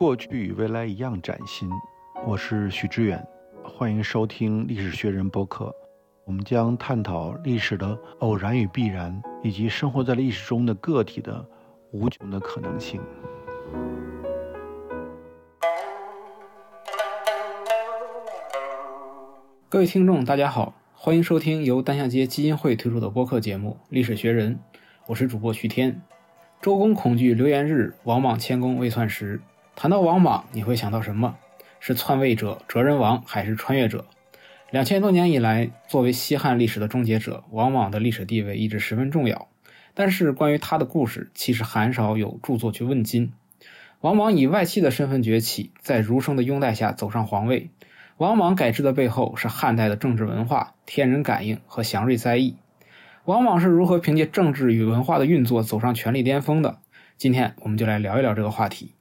过去与未来一样崭新。我是许知远，欢迎收听历史学人播客。我们将探讨历史的偶然与必然，以及生活在历史中的个体的无穷的可能性。各位听众，大家好，欢迎收听由单向街基金会推出的播客节目《历史学人》，我是主播徐天。周公恐惧流言日，王莽迁宫未篡时。谈到王莽，你会想到什么？是篡位者、哲人王，还是穿越者？两千多年以来，作为西汉历史的终结者，王莽的历史地位一直十分重要。但是，关于他的故事，其实很少有著作去问津。王莽以外戚的身份崛起，在儒生的拥戴下走上皇位。王莽改制的背后是汉代的政治文化、天人感应和祥瑞灾异。王莽是如何凭借政治与文化的运作走上权力巅峰的？今天我们就来聊一聊这个话题。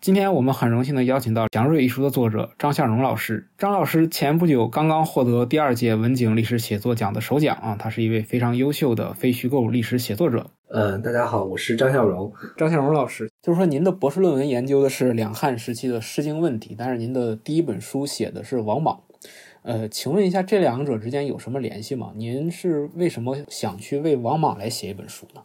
今天我们很荣幸的邀请到《祥瑞》一书的作者张向荣老师。张老师前不久刚刚获得第二届文景历史写作奖的首奖啊，他是一位非常优秀的非虚构历史写作者。嗯，大家好，我是张向荣。张向荣老师，就是说您的博士论文研究的是两汉时期的《诗经》问题，但是您的第一本书写的是王莽。呃，请问一下，这两者之间有什么联系吗？您是为什么想去为王莽来写一本书呢？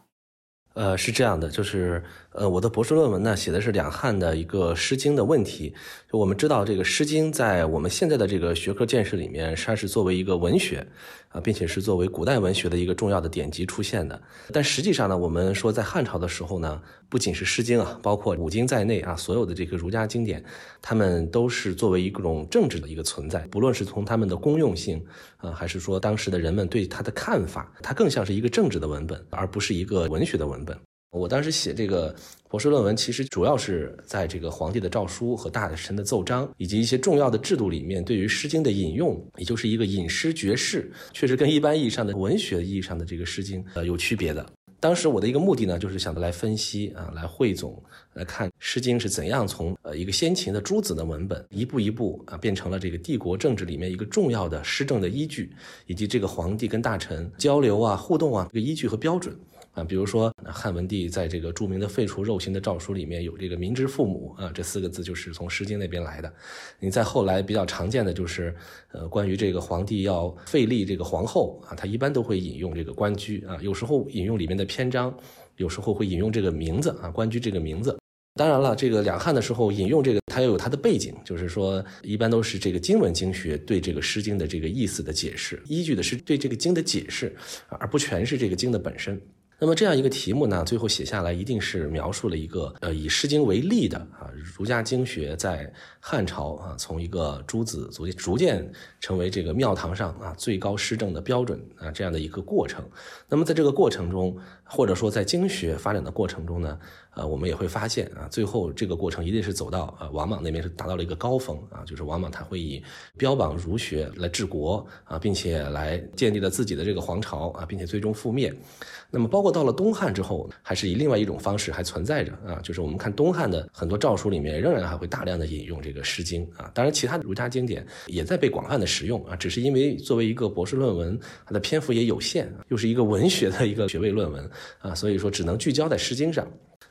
呃，是这样的，就是呃，我的博士论文呢，写的是两汉的一个《诗经》的问题。就我们知道，这个《诗经》在我们现在的这个学科见识里面，它是作为一个文学。啊，并且是作为古代文学的一个重要的典籍出现的。但实际上呢，我们说在汉朝的时候呢，不仅是《诗经》啊，包括五经在内啊，所有的这个儒家经典，他们都是作为一种政治的一个存在。不论是从他们的公用性啊，还是说当时的人们对它的看法，它更像是一个政治的文本，而不是一个文学的文本。我当时写这个博士论文，其实主要是在这个皇帝的诏书和大臣的奏章，以及一些重要的制度里面，对于《诗经》的引用，也就是一个引诗绝世，确实跟一般意义上的文学意义上的这个《诗经》呃有区别的。当时我的一个目的呢，就是想着来分析啊，来汇总来看《诗经》是怎样从呃一个先秦的诸子的文本，一步一步啊变成了这个帝国政治里面一个重要的施政的依据，以及这个皇帝跟大臣交流啊、互动啊这个依据和标准。啊，比如说汉文帝在这个著名的废除肉刑的诏书里面有这个“民之父母”啊，这四个字就是从《诗经》那边来的。你在后来比较常见的就是，呃，关于这个皇帝要废立这个皇后啊，他一般都会引用这个官居啊，有时候引用里面的篇章，有时候会引用这个名字啊，官居这个名字。当然了，这个两汉的时候引用这个，它又有它的背景，就是说一般都是这个经文经学对这个《诗经》的这个意思的解释，依据的是对这个经的解释，而不全是这个经的本身。那么这样一个题目呢，最后写下来一定是描述了一个呃以《诗经》为例的啊儒家经学在汉朝啊从一个诸子逐渐逐渐成为这个庙堂上啊最高施政的标准啊这样的一个过程。那么在这个过程中，或者说在经学发展的过程中呢，呃我们也会发现啊最后这个过程一定是走到呃王莽那边是达到了一个高峰啊，就是王莽他会以标榜儒学来治国啊，并且来建立了自己的这个皇朝啊，并且最终覆灭。那么包括到了东汉之后，还是以另外一种方式还存在着啊，就是我们看东汉的很多诏书里面，仍然还会大量的引用这个《个诗经》啊，当然其他的儒家经典也在被广泛的使用啊，只是因为作为一个博士论文，它的篇幅也有限，又是一个文学的一个学位论文啊，所以说只能聚焦在《诗经》上。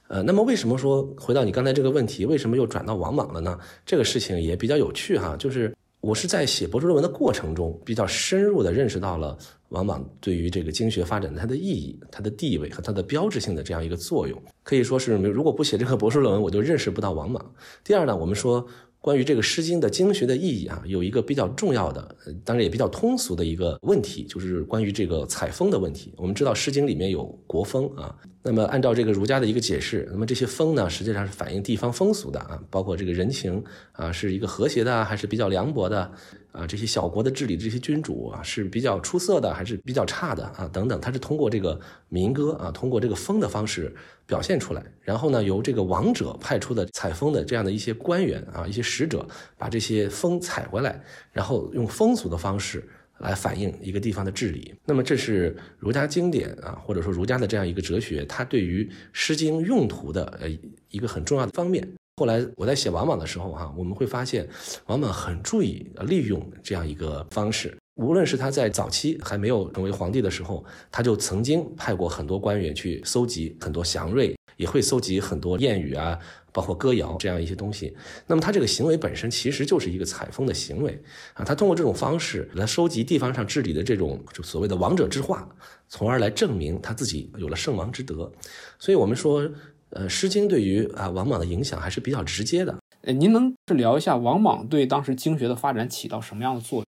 呃，那么为什么说回到你刚才这个问题，为什么又转到王莽了呢？这个事情也比较有趣哈，就是我是在写博士论文的过程中，比较深入的认识到了。王莽对于这个经学发展它的意义、它的地位和它的标志性的这样一个作用，可以说是如果不写这个博士论文，我就认识不到王莽。第二呢，我们说。关于这个《诗经》的经学的意义啊，有一个比较重要的，当然也比较通俗的一个问题，就是关于这个采风的问题。我们知道《诗经》里面有国风啊，那么按照这个儒家的一个解释，那么这些风呢，实际上是反映地方风俗的啊，包括这个人情啊，是一个和谐的还是比较凉薄的啊？这些小国的治理这些君主啊，是比较出色的还是比较差的啊？等等，它是通过这个民歌啊，通过这个风的方式。表现出来，然后呢，由这个王者派出的采风的这样的一些官员啊，一些使者，把这些风采回来，然后用风俗的方式来反映一个地方的治理。那么，这是儒家经典啊，或者说儒家的这样一个哲学，它对于《诗经》用途的呃一个很重要的方面。后来我在写王莽的时候哈，我们会发现王莽很注意利用这样一个方式。无论是他在早期还没有成为皇帝的时候，他就曾经派过很多官员去搜集很多祥瑞，也会搜集很多谚语啊，包括歌谣这样一些东西。那么他这个行为本身其实就是一个采风的行为啊，他通过这种方式来收集地方上治理的这种就所谓的王者之化，从而来证明他自己有了圣王之德。所以我们说，呃，《诗经》对于啊王莽的影响还是比较直接的。呃，您能是聊一下王莽对当时经学的发展起到什么样的作用？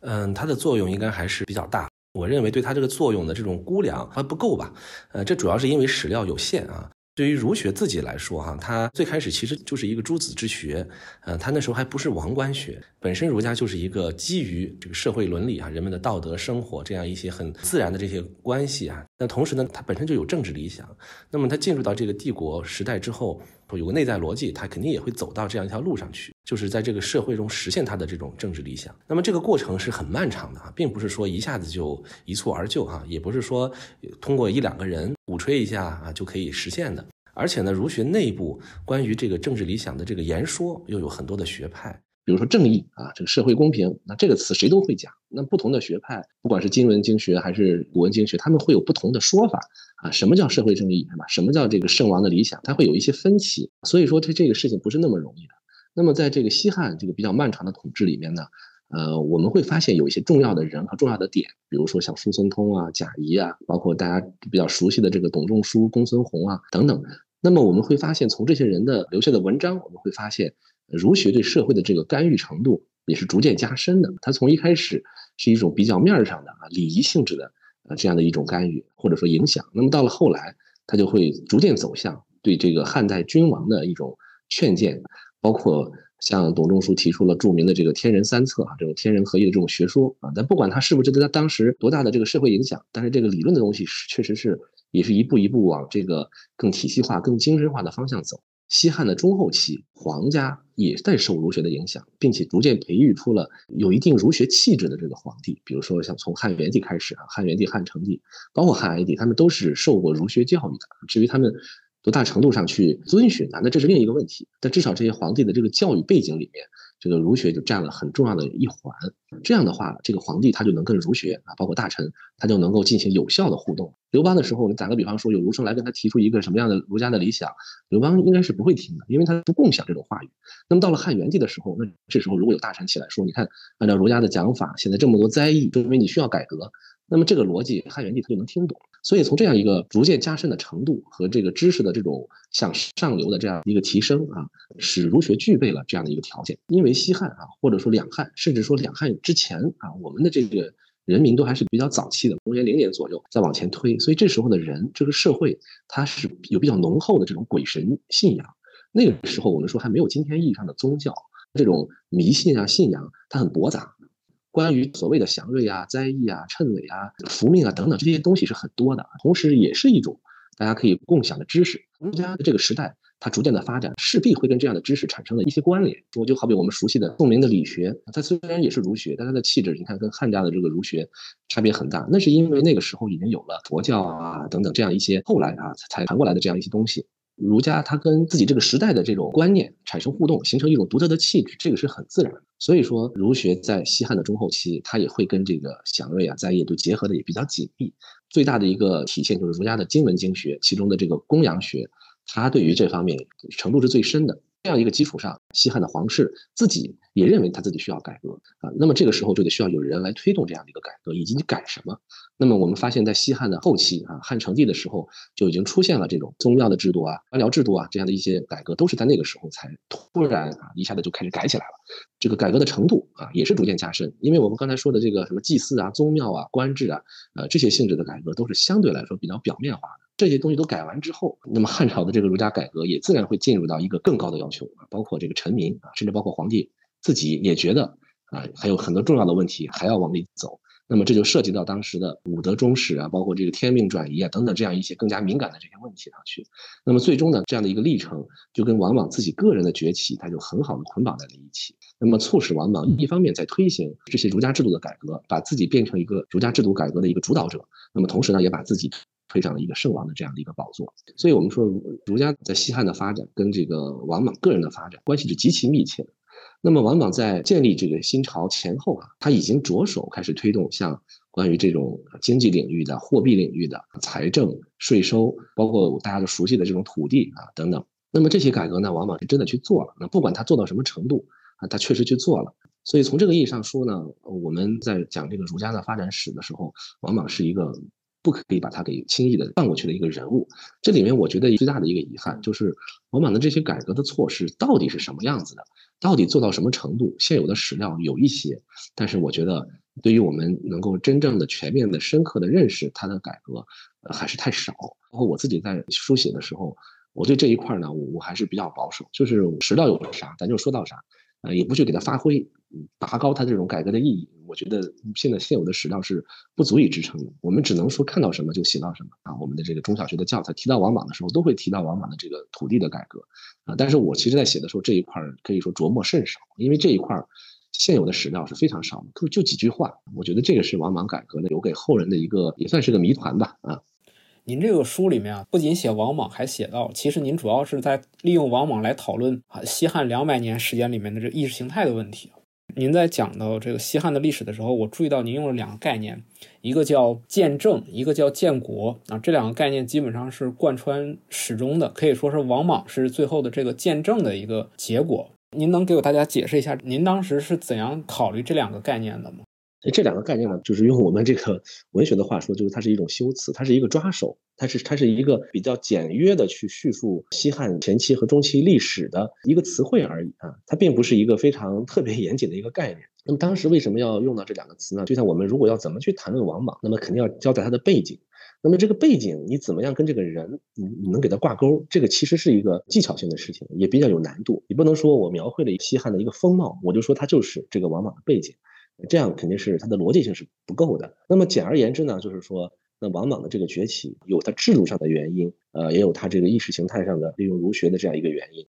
嗯，它的作用应该还是比较大。我认为对它这个作用的这种估量还不够吧？呃，这主要是因为史料有限啊。对于儒学自己来说，哈，它最开始其实就是一个诸子之学，呃，它那时候还不是王官学，本身儒家就是一个基于这个社会伦理啊，人们的道德生活这样一些很自然的这些关系啊。那同时呢，它本身就有政治理想。那么它进入到这个帝国时代之后，有个内在逻辑，他肯定也会走到这样一条路上去，就是在这个社会中实现他的这种政治理想。那么这个过程是很漫长的啊，并不是说一下子就一蹴而就啊，也不是说通过一两个人鼓吹一下啊就可以实现的。而且呢，儒学内部关于这个政治理想的这个言说又有很多的学派，比如说正义啊，这个社会公平，那这个词谁都会讲。那不同的学派，不管是今文经学还是古文经学，他们会有不同的说法啊。什么叫社会正义，是吧？什么叫这个圣王的理想？它会有一些分歧。所以说，它这个事情不是那么容易的。那么在这个西汉这个比较漫长的统治里面呢，呃，我们会发现有一些重要的人和重要的点，比如说像叔孙通啊、贾谊啊，包括大家比较熟悉的这个董仲舒、公孙弘啊等等。那么我们会发现，从这些人的留下的文章，我们会发现，儒学对社会的这个干预程度也是逐渐加深的。它从一开始是一种比较面儿上的啊礼仪性质的呃这样的一种干预或者说影响，那么到了后来，它就会逐渐走向对这个汉代君王的一种劝谏，包括像董仲舒提出了著名的这个天人三策啊这种天人合一的这种学说啊。但不管他是不是对他当时多大的这个社会影响，但是这个理论的东西是确实是。也是一步一步往这个更体系化、更精神化的方向走。西汉的中后期，皇家也在受儒学的影响，并且逐渐培育出了有一定儒学气质的这个皇帝。比如说，像从汉元帝开始啊，汉元帝、汉成帝，包括汉哀帝，他们都是受过儒学教育的。至于他们多大程度上去遵循啊，那这是另一个问题。但至少这些皇帝的这个教育背景里面。这个儒学就占了很重要的一环，这样的话，这个皇帝他就能跟儒学啊，包括大臣，他就能够进行有效的互动。刘邦的时候，你打个比方说，有儒生来跟他提出一个什么样的儒家的理想，刘邦应该是不会听的，因为他不共享这种话语。那么到了汉元帝的时候，那这时候如果有大臣起来说，你看，按照儒家的讲法，现在这么多灾异，说明你需要改革，那么这个逻辑汉元帝他就能听懂。所以从这样一个逐渐加深的程度和这个知识的这种向上流的这样一个提升啊，使儒学具备了这样的一个条件。因为西汉啊，或者说两汉，甚至说两汉之前啊，我们的这个人民都还是比较早期的，公元零年左右再往前推，所以这时候的人这个社会它是有比较浓厚的这种鬼神信仰。那个时候我们说还没有今天意义上的宗教，这种迷信啊信仰它很驳杂。关于所谓的祥瑞啊、灾异啊、谶纬啊、福命啊等等这些东西是很多的，同时也是一种大家可以共享的知识。儒家的这个时代，它逐渐的发展，势必会跟这样的知识产生了一些关联。我就好比我们熟悉的宋明的理学，它虽然也是儒学，但它的气质，你看跟汉家的这个儒学差别很大。那是因为那个时候已经有了佛教啊等等这样一些后来啊才传过来的这样一些东西。儒家他跟自己这个时代的这种观念产生互动，形成一种独特的气质，这个是很自然的。所以说，儒学在西汉的中后期，它也会跟这个祥瑞啊、在业都结合的也比较紧密。最大的一个体现就是儒家的经文经学，其中的这个公羊学，它对于这方面程度是最深的。这样一个基础上，西汉的皇室自己也认为他自己需要改革啊，那么这个时候就得需要有人来推动这样的一个改革，以及你改什么。那么我们发现，在西汉的后期啊，汉成帝的时候就已经出现了这种宗庙的制度啊、官僚制度啊这样的一些改革，都是在那个时候才突然啊一下子就开始改起来了。这个改革的程度啊也是逐渐加深，因为我们刚才说的这个什么祭祀啊、宗庙啊、官制啊，呃这些性质的改革都是相对来说比较表面化的。这些东西都改完之后，那么汉朝的这个儒家改革也自然会进入到一个更高的要求啊，包括这个臣民啊，甚至包括皇帝自己也觉得啊，还有很多重要的问题还要往里走。那么这就涉及到当时的武德忠始啊，包括这个天命转移啊等等这样一些更加敏感的这些问题上去。那么最终呢，这样的一个历程就跟王莽自己个人的崛起，他就很好的捆绑在了一起。那么促使王莽一方面在推行这些儒家制度的改革，把自己变成一个儒家制度改革的一个主导者。那么同时呢，也把自己。推上了一个圣王的这样的一个宝座，所以我们说儒家在西汉的发展跟这个王莽个人的发展关系是极其密切的。那么王莽在建立这个新朝前后啊，他已经着手开始推动像。关于这种经济领域的、货币领域的、财政、税收，包括大家都熟悉的这种土地啊等等。那么这些改革呢，王莽是真的去做了。那不管他做到什么程度啊，他确实去做了。所以从这个意义上说呢，我们在讲这个儒家的发展史的时候，王莽是一个不可以把他给轻易的放过去的一个人物。这里面我觉得最大的一个遗憾就是，罗马的这些改革的措施到底是什么样子的，到底做到什么程度？现有的史料有一些，但是我觉得对于我们能够真正的、全面的、深刻的认识他的改革，呃，还是太少。包括我自己在书写的时候，我对这一块呢，我我还是比较保守，就是史料有啥，咱就说到啥。呃，也不去给他发挥，拔高他这种改革的意义。我觉得现在现有的史料是不足以支撑的。我们只能说看到什么就写到什么啊。我们的这个中小学的教材提到王莽的时候，都会提到王莽的这个土地的改革啊。但是我其实在写的时候，这一块可以说琢磨甚少，因为这一块现有的史料是非常少的，就就几句话。我觉得这个是王莽改革的留给后人的一个也算是个谜团吧啊。您这个书里面啊，不仅写王莽，还写到，其实您主要是在利用王莽来讨论啊西汉两百年时间里面的这意识形态的问题。您在讲到这个西汉的历史的时候，我注意到您用了两个概念，一个叫建政，一个叫建国啊，这两个概念基本上是贯穿始终的，可以说是王莽是最后的这个建政的一个结果。您能给我大家解释一下，您当时是怎样考虑这两个概念的吗？所以这两个概念呢，就是用我们这个文学的话说，就是它是一种修辞，它是一个抓手，它是它是一个比较简约的去叙述西汉前期和中期历史的一个词汇而已啊，它并不是一个非常特别严谨的一个概念。那么当时为什么要用到这两个词呢？就像我们如果要怎么去谈论王莽，那么肯定要交代他的背景。那么这个背景你怎么样跟这个人，你你能给他挂钩？这个其实是一个技巧性的事情，也比较有难度。你不能说我描绘了西汉的一个风貌，我就说他就是这个王莽的背景。这样肯定是它的逻辑性是不够的。那么简而言之呢，就是说，那王莽的这个崛起有它制度上的原因，呃，也有它这个意识形态上的利用儒学的这样一个原因。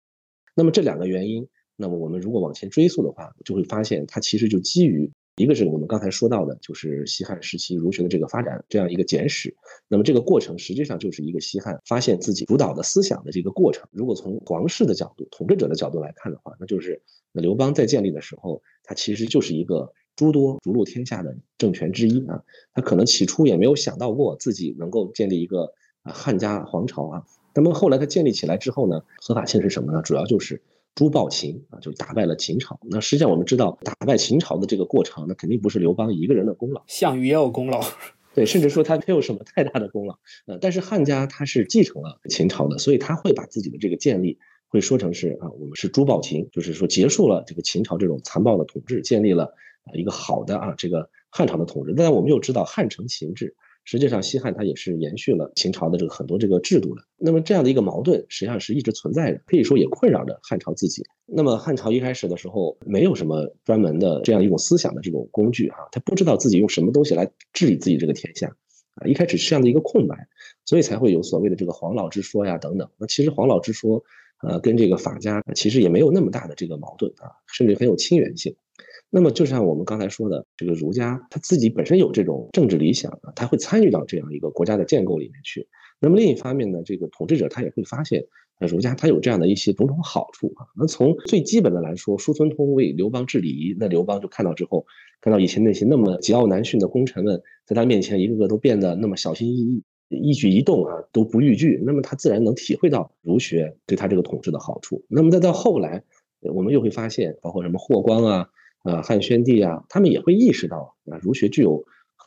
那么这两个原因，那么我们如果往前追溯的话，就会发现它其实就基于一个是我们刚才说到的，就是西汉时期儒学的这个发展这样一个简史。那么这个过程实际上就是一个西汉发现自己主导的思想的这个过程。如果从皇室的角度、统治者的角度来看的话，那就是那刘邦在建立的时候，他其实就是一个。诸多逐鹿天下的政权之一啊，他可能起初也没有想到过自己能够建立一个啊汉家皇朝啊。那么后来他建立起来之后呢，合法性是什么呢？主要就是诛暴秦啊，就打败了秦朝。那实际上我们知道，打败秦朝的这个过程，那肯定不是刘邦一个人的功劳，项羽也有功劳。对，甚至说他没有什么太大的功劳。呃，但是汉家他是继承了秦朝的，所以他会把自己的这个建立会说成是啊，我们是诛暴秦，就是说结束了这个秦朝这种残暴的统治，建立了。一个好的啊，这个汉朝的统治，但我们又知道汉承秦制，实际上西汉它也是延续了秦朝的这个很多这个制度的。那么这样的一个矛盾实际上是一直存在的，可以说也困扰着汉朝自己。那么汉朝一开始的时候没有什么专门的这样一种思想的这种工具啊，他不知道自己用什么东西来治理自己这个天下啊，一开始是这样的一个空白，所以才会有所谓的这个黄老之说呀等等。那其实黄老之说，呃，跟这个法家其实也没有那么大的这个矛盾啊，甚至很有亲缘性。那么就像我们刚才说的，这个儒家他自己本身有这种政治理想啊，他会参与到这样一个国家的建构里面去。那么另一方面呢，这个统治者他也会发现，呃，儒家他有这样的一些种种好处啊。那从最基本的来说，叔孙通为刘邦治礼仪，那刘邦就看到之后，看到以前那些那么桀骜难驯的功臣们，在他面前一个个都变得那么小心翼翼，一举一动啊都不逾矩，那么他自然能体会到儒学对他这个统治的好处。那么再到后来，我们又会发现，包括什么霍光啊。啊，汉宣帝啊，他们也会意识到啊，儒学具有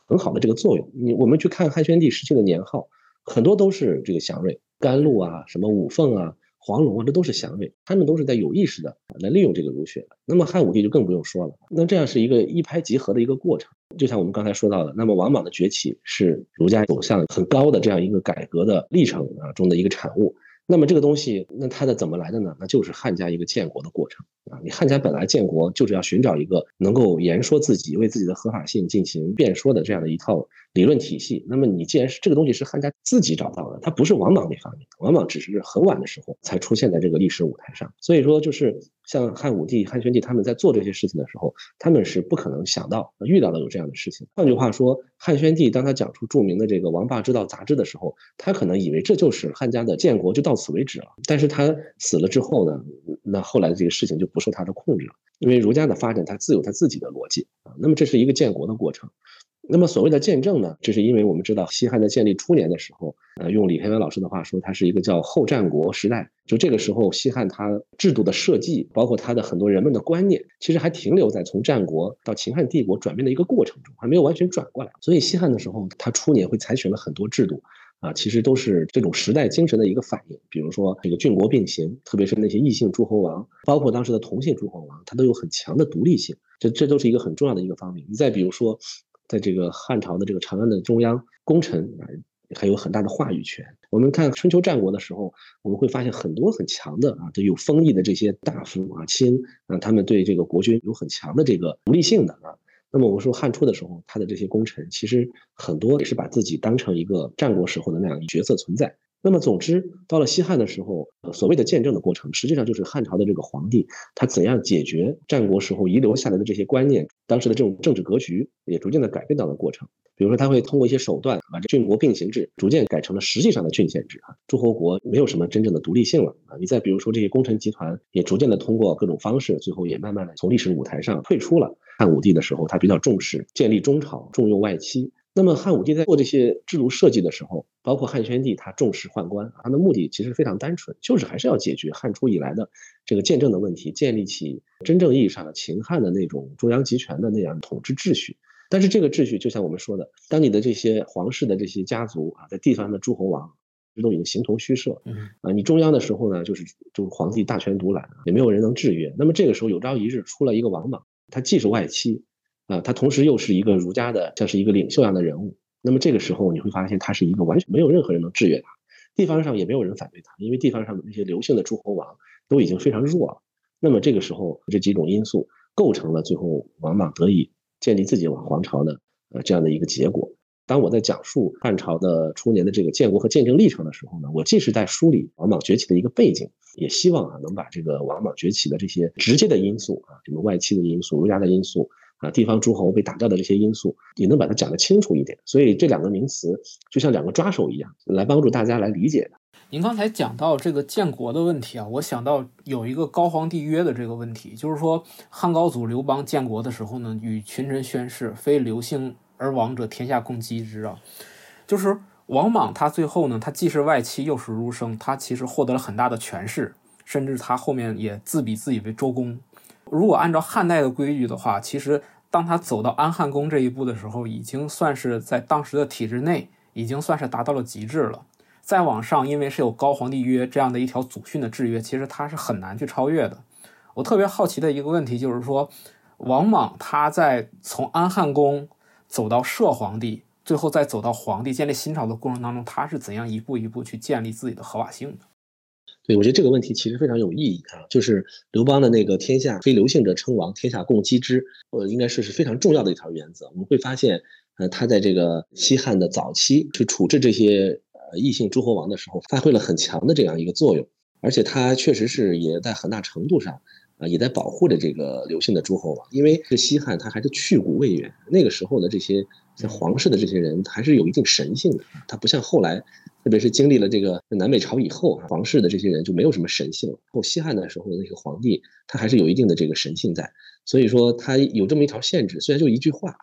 很好的这个作用。你我们去看汉宣帝时期的年号，很多都是这个祥瑞，甘露啊，什么五凤啊，黄龙啊，这都是祥瑞，他们都是在有意识的来利用这个儒学的。那么汉武帝就更不用说了，那这样是一个一拍即合的一个过程。就像我们刚才说到的，那么王莽的崛起是儒家走向很高的这样一个改革的历程啊中的一个产物。那么这个东西，那它的怎么来的呢？那就是汉家一个建国的过程啊！你汉家本来建国就是要寻找一个能够言说自己、为自己的合法性进行辩说的这样的一套理论体系。那么你既然是这个东西是汉家自己找到的，它不是王莽那发明，王莽只是很晚的时候才出现在这个历史舞台上。所以说，就是像汉武帝、汉宣帝他们在做这些事情的时候，他们是不可能想到遇到的有这样的事情。换句话说，汉宣帝当他讲出著名的这个《王霸之道》杂志的时候，他可能以为这就是汉家的建国就。到此为止了，但是他死了之后呢？那后来的这个事情就不受他的控制了，因为儒家的发展，它自有它自己的逻辑啊。那么这是一个建国的过程，那么所谓的见证呢，这是因为我们知道西汉在建立初年的时候，呃，用李天元老师的话说，它是一个叫后战国时代。就这个时候，西汉它制度的设计，包括它的很多人们的观念，其实还停留在从战国到秦汉帝国转变的一个过程中，还没有完全转过来。所以西汉的时候，它初年会采取了很多制度，啊，其实都是这种时代精神的一个反应。比如说这个郡国并行，特别是那些异姓诸侯王，包括当时的同姓诸侯王，它都有很强的独立性。这这都是一个很重要的一个方面。你再比如说。在这个汉朝的这个长安的中央，功臣啊还有很大的话语权。我们看春秋战国的时候，我们会发现很多很强的啊，都有封邑的这些大夫啊卿啊，他们对这个国君有很强的这个独立性的啊。那么我们说汉初的时候，他的这些功臣其实很多也是把自己当成一个战国时候的那样一角色存在。那么，总之，到了西汉的时候，所谓的见证的过程，实际上就是汉朝的这个皇帝他怎样解决战国时候遗留下来的这些观念，当时的这种政治格局也逐渐的改变到了过程。比如说，他会通过一些手段，把这郡国并行制逐渐改成了实际上的郡县制啊，诸侯国没有什么真正的独立性了啊。你再比如说，这些功臣集团也逐渐的通过各种方式，最后也慢慢的从历史舞台上退出了。汉武帝的时候，他比较重视建立中朝，重用外戚。那么汉武帝在做这些制度设计的时候，包括汉宣帝，他重视宦官，他的目的其实非常单纯，就是还是要解决汉初以来的这个见证的问题，建立起真正意义上的秦汉的那种中央集权的那样统治秩序。但是这个秩序，就像我们说的，当你的这些皇室的这些家族啊，在地方的诸侯王，都已经形同虚设，啊，你中央的时候呢，就是就是皇帝大权独揽，也没有人能制约。那么这个时候有朝一日出了一个王莽，他既是外戚。啊，他同时又是一个儒家的，像是一个领袖一样的人物。那么这个时候，你会发现他是一个完全没有任何人能制约他，地方上也没有人反对他，因为地方上的那些刘姓的诸侯王都已经非常弱了。那么这个时候，这几种因素构成了最后王莽得以建立自己王皇朝的呃这样的一个结果。当我在讲述汉朝的初年的这个建国和见证历程的时候呢，我既是在梳理王莽崛起的一个背景，也希望啊能把这个王莽崛起的这些直接的因素啊，什么外戚的因素、儒家的因素。啊，地方诸侯被打掉的这些因素，也能把它讲得清楚一点。所以这两个名词就像两个抓手一样，来帮助大家来理解的。您刚才讲到这个建国的问题啊，我想到有一个高皇帝约的这个问题，就是说汉高祖刘邦建国的时候呢，与群臣宣誓，非刘姓而亡者，天下共击之啊。就是王莽他最后呢，他既是外戚又是儒生，他其实获得了很大的权势，甚至他后面也自比自己为周公。如果按照汉代的规矩的话，其实当他走到安汉宫这一步的时候，已经算是在当时的体制内，已经算是达到了极致了。再往上，因为是有高皇帝约这样的一条祖训的制约，其实他是很难去超越的。我特别好奇的一个问题就是说，王莽他在从安汉宫走到摄皇帝，最后再走到皇帝建立新朝的过程当中，他是怎样一步一步去建立自己的合法性的？对，我觉得这个问题其实非常有意义啊，就是刘邦的那个“天下非刘姓者称王，天下共击之”，呃，应该是是非常重要的一条原则。我们会发现，呃，他在这个西汉的早期去处置这些呃异姓诸侯王的时候，发挥了很强的这样一个作用，而且他确实是也在很大程度上啊，也在保护着这个刘姓的诸侯王，因为这西汉他还是去古未远，那个时候的这些皇室的这些人还是有一定神性的，他不像后来。特别是经历了这个南北朝以后，皇室的这些人就没有什么神性了。后西汉的时候，那个皇帝他还是有一定的这个神性在，所以说他有这么一条限制，虽然就一句话，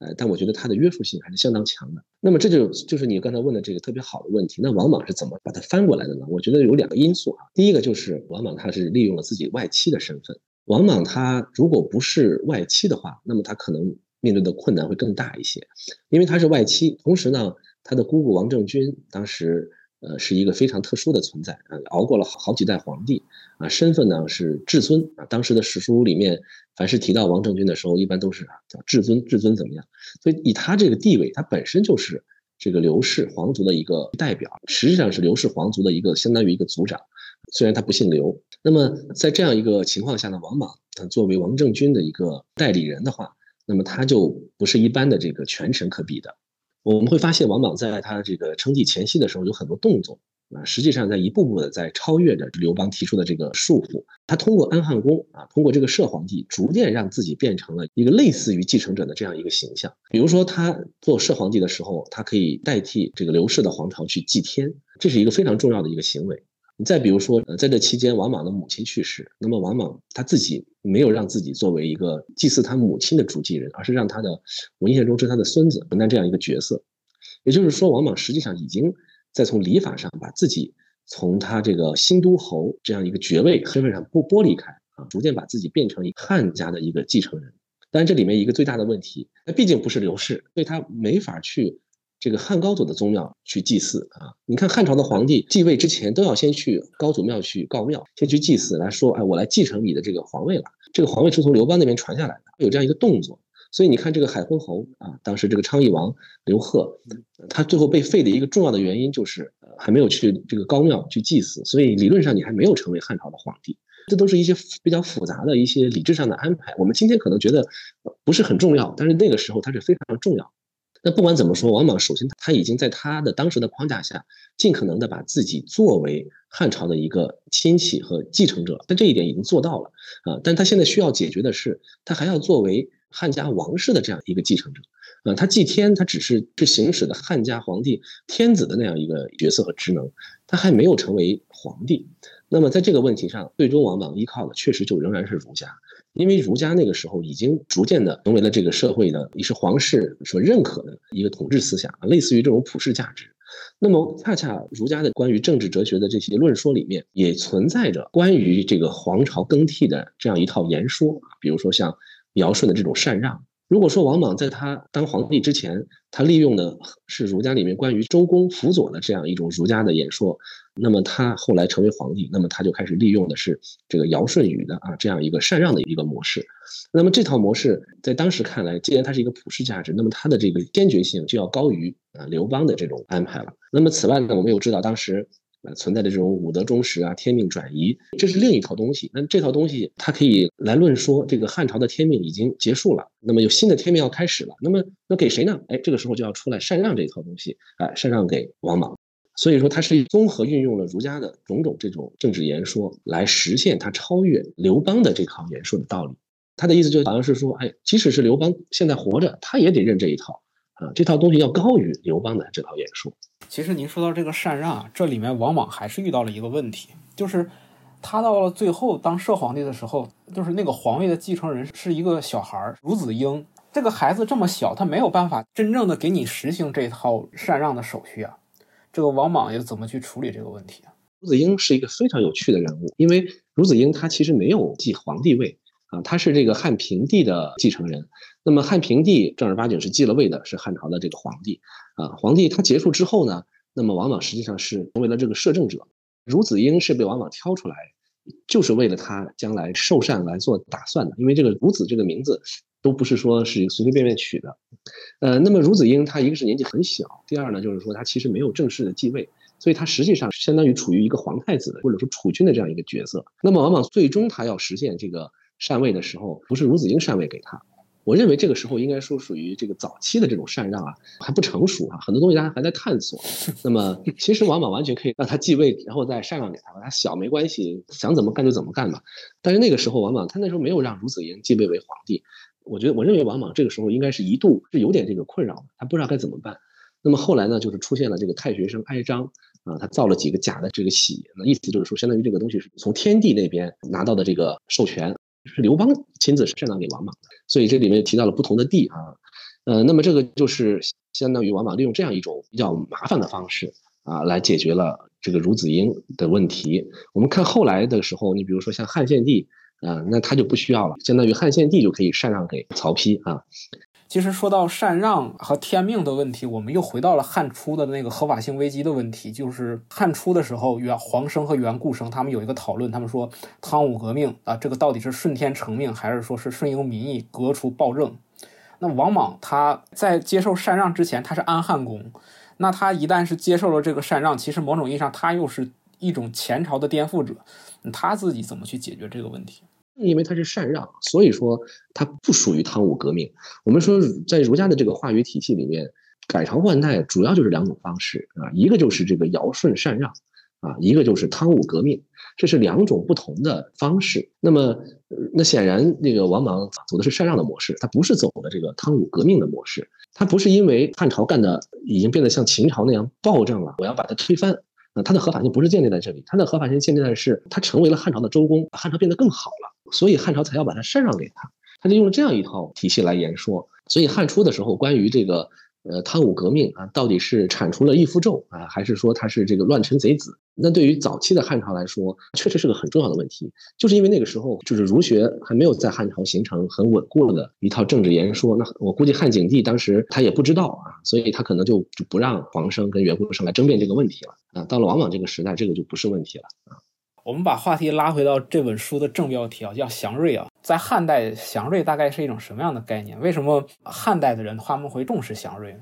呃，但我觉得他的约束性还是相当强的。那么这就就是你刚才问的这个特别好的问题，那王莽是怎么把它翻过来的呢？我觉得有两个因素啊，第一个就是王莽他是利用了自己外戚的身份。王莽他如果不是外戚的话，那么他可能面对的困难会更大一些，因为他是外戚，同时呢。他的姑姑王政君当时，呃，是一个非常特殊的存在啊，熬过了好好几代皇帝啊，身份呢是至尊啊。当时的史书里面，凡是提到王政君的时候，一般都是啊叫至尊，至尊怎么样？所以以他这个地位，他本身就是这个刘氏皇族的一个代表，实际上是刘氏皇族的一个相当于一个族长，虽然他不姓刘。那么在这样一个情况下呢，王莽作为王政君的一个代理人的话，那么他就不是一般的这个权臣可比的。我们会发现，王莽在他这个称帝前夕的时候有很多动作啊，实际上在一步步的在超越着刘邦提出的这个束缚。他通过安汉宫啊，通过这个摄皇帝，逐渐让自己变成了一个类似于继承者的这样一个形象。比如说，他做摄皇帝的时候，他可以代替这个刘氏的皇朝去祭天，这是一个非常重要的一个行为。你再比如说，呃，在这期间，王莽的母亲去世，那么王莽他自己没有让自己作为一个祭祀他母亲的主祭人，而是让他的文献中是他的孙子承担这样一个角色。也就是说，王莽实际上已经在从礼法上把自己从他这个新都侯这样一个爵位身份上剥剥离开啊，逐渐把自己变成一汉家的一个继承人。但这里面一个最大的问题，那毕竟不是刘氏，所以他没法去。这个汉高祖的宗庙去祭祀啊！你看汉朝的皇帝继位之前都要先去高祖庙去告庙，先去祭祀来说，哎，我来继承你的这个皇位了。这个皇位是从刘邦那边传下来的，有这样一个动作。所以你看这个海昏侯啊，当时这个昌邑王刘贺，他最后被废的一个重要的原因就是还没有去这个高庙去祭祀，所以理论上你还没有成为汉朝的皇帝。这都是一些比较复杂的一些理智上的安排。我们今天可能觉得不是很重要，但是那个时候它是非常重要。那不管怎么说，王莽首先他已经在他的当时的框架下，尽可能的把自己作为汉朝的一个亲戚和继承者，但这一点已经做到了啊。但他现在需要解决的是，他还要作为汉家王室的这样一个继承者啊。他祭天，他只是是行使的汉家皇帝天子的那样一个角色和职能，他还没有成为皇帝。那么在这个问题上，最终王莽依靠的确实就仍然是儒家。因为儒家那个时候已经逐渐的成为了这个社会的也是皇室所认可的一个统治思想，类似于这种普世价值。那么恰恰儒家的关于政治哲学的这些论说里面，也存在着关于这个皇朝更替的这样一套言说啊，比如说像尧舜的这种禅让。如果说王莽在他当皇帝之前，他利用的是儒家里面关于周公辅佐的这样一种儒家的演说，那么他后来成为皇帝，那么他就开始利用的是这个尧舜禹的啊这样一个禅让的一个模式。那么这套模式在当时看来，既然它是一个普世价值，那么它的这个坚决性就要高于啊刘邦的这种安排了。那么此外呢，我们又知道当时。存在的这种武德忠实啊，天命转移，这是另一套东西。那这套东西它可以来论说，这个汉朝的天命已经结束了，那么有新的天命要开始了。那么那给谁呢？哎，这个时候就要出来禅让这一套东西，哎，禅让给王莽。所以说，它是综合运用了儒家的种种这种政治言说，来实现它超越刘邦的这套言说的道理。他的意思就好像是说，哎，即使是刘邦现在活着，他也得认这一套啊，这套东西要高于刘邦的这套演说。其实您说到这个禅让，这里面往往还是遇到了一个问题，就是他到了最后当摄皇帝的时候，就是那个皇位的继承人是一个小孩儿孺子婴，这个孩子这么小，他没有办法真正的给你实行这套禅让的手续啊。这个王莽又怎么去处理这个问题啊？孺子婴是一个非常有趣的人物，因为孺子婴他其实没有继皇帝位啊，他是这个汉平帝的继承人。那么汉平帝正儿八经是继了位的，是汉朝的这个皇帝啊。皇帝他结束之后呢，那么王莽实际上是成为了这个摄政者。孺子婴是被王莽挑出来，就是为了他将来受禅来做打算的。因为这个孺子这个名字都不是说是随随便便取的。呃，那么孺子婴他一个是年纪很小，第二呢就是说他其实没有正式的继位，所以他实际上相当于处于一个皇太子或者说储君的这样一个角色。那么王莽最终他要实现这个禅位的时候，不是孺子婴禅位给他。我认为这个时候应该说属于这个早期的这种禅让啊，还不成熟啊，很多东西大家还在探索。那么其实王莽完全可以让他继位，然后再禅让给他，他小没关系，想怎么干就怎么干嘛。但是那个时候王莽他那时候没有让孺子婴继位为皇帝，我觉得我认为王莽这个时候应该是一度是有点这个困扰的，他不知道该怎么办。那么后来呢，就是出现了这个太学生哀章啊，他造了几个假的这个玺，那意思就是说，相当于这个东西是从天帝那边拿到的这个授权。是刘邦亲自禅让给王莽的，所以这里面提到了不同的帝啊，呃，那么这个就是相当于王莽利用这样一种比较麻烦的方式啊，来解决了这个孺子婴的问题。我们看后来的时候，你比如说像汉献帝啊，那他就不需要了，相当于汉献帝就可以禅让给曹丕啊。其实说到禅让和天命的问题，我们又回到了汉初的那个合法性危机的问题。就是汉初的时候，袁黄生和袁固生他们有一个讨论，他们说汤武革命啊，这个到底是顺天成命，还是说是顺应民意革除暴政？那王莽他在接受禅让之前，他是安汉公，那他一旦是接受了这个禅让，其实某种意义上他又是一种前朝的颠覆者，他自己怎么去解决这个问题？因为他是禅让，所以说他不属于汤武革命。我们说，在儒家的这个话语体系里面，改朝换代主要就是两种方式啊，一个就是这个尧舜禅让啊，一个就是汤武革命，这是两种不同的方式。那么，那显然那个王莽走的是禅让的模式，他不是走的这个汤武革命的模式。他不是因为汉朝干的已经变得像秦朝那样暴政了，我要把它推翻。那它的合法性不是建立在这里，它的合法性建立在是它成为了汉朝的周公，汉朝变得更好了。所以汉朝才要把它禅让给他。他就用了这样一套体系来言说。所以汉初的时候，关于这个。呃，汤武革命啊，到底是铲除了义父纣啊，还是说他是这个乱臣贼子？那对于早期的汉朝来说，确实是个很重要的问题。就是因为那个时候，就是儒学还没有在汉朝形成很稳固的一套政治言说。那我估计汉景帝当时他也不知道啊，所以他可能就就不让黄生跟袁国生来争辩这个问题了啊。到了王莽这个时代，这个就不是问题了啊。我们把话题拉回到这本书的正标题啊，叫祥瑞啊。在汉代，祥瑞大概是一种什么样的概念？为什么汉代的人他们会重视祥瑞呢？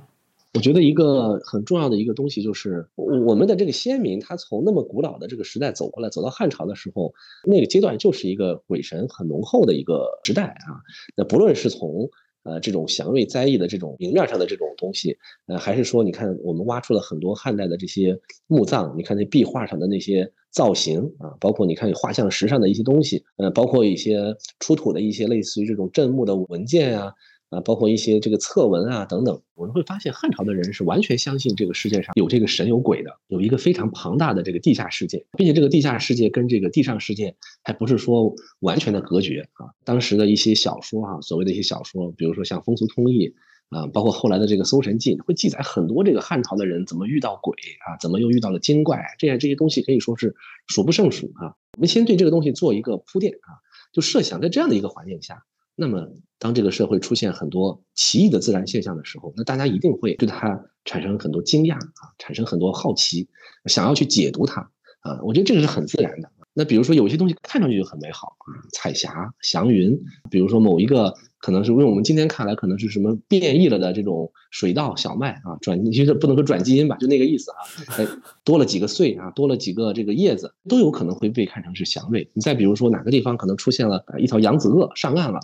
我觉得一个很重要的一个东西就是，我们的这个先民他从那么古老的这个时代走过来，走到汉朝的时候，那个阶段就是一个鬼神很浓厚的一个时代啊。那不论是从呃这种祥瑞灾异的这种明面上的这种东西，呃，还是说你看我们挖出了很多汉代的这些墓葬，你看那壁画上的那些造型啊，包括你看画像石上的一些东西，呃，包括一些出土的一些类似于这种镇墓的文件啊。啊，包括一些这个策文啊等等，我们会发现汉朝的人是完全相信这个世界上有这个神有鬼的，有一个非常庞大的这个地下世界，并且这个地下世界跟这个地上世界还不是说完全的隔绝啊。当时的一些小说啊，所谓的一些小说，比如说像《风俗通义》啊，包括后来的这个《搜神记》，会记载很多这个汉朝的人怎么遇到鬼啊，怎么又遇到了精怪，这样这些东西可以说是数不胜数啊。我们先对这个东西做一个铺垫啊，就设想在这样的一个环境下。那么，当这个社会出现很多奇异的自然现象的时候，那大家一定会对它产生很多惊讶啊，产生很多好奇，想要去解读它啊。我觉得这个是很自然的。那比如说有些东西看上去就很美好啊，彩霞、祥云，比如说某一个可能是为我们今天看来可能是什么变异了的这种水稻、小麦啊，转其实不能说转基因吧，就那个意思啊，哎，多了几个穗啊，多了几个这个叶子，都有可能会被看成是祥瑞。你再比如说哪个地方可能出现了一条扬子鳄上岸了。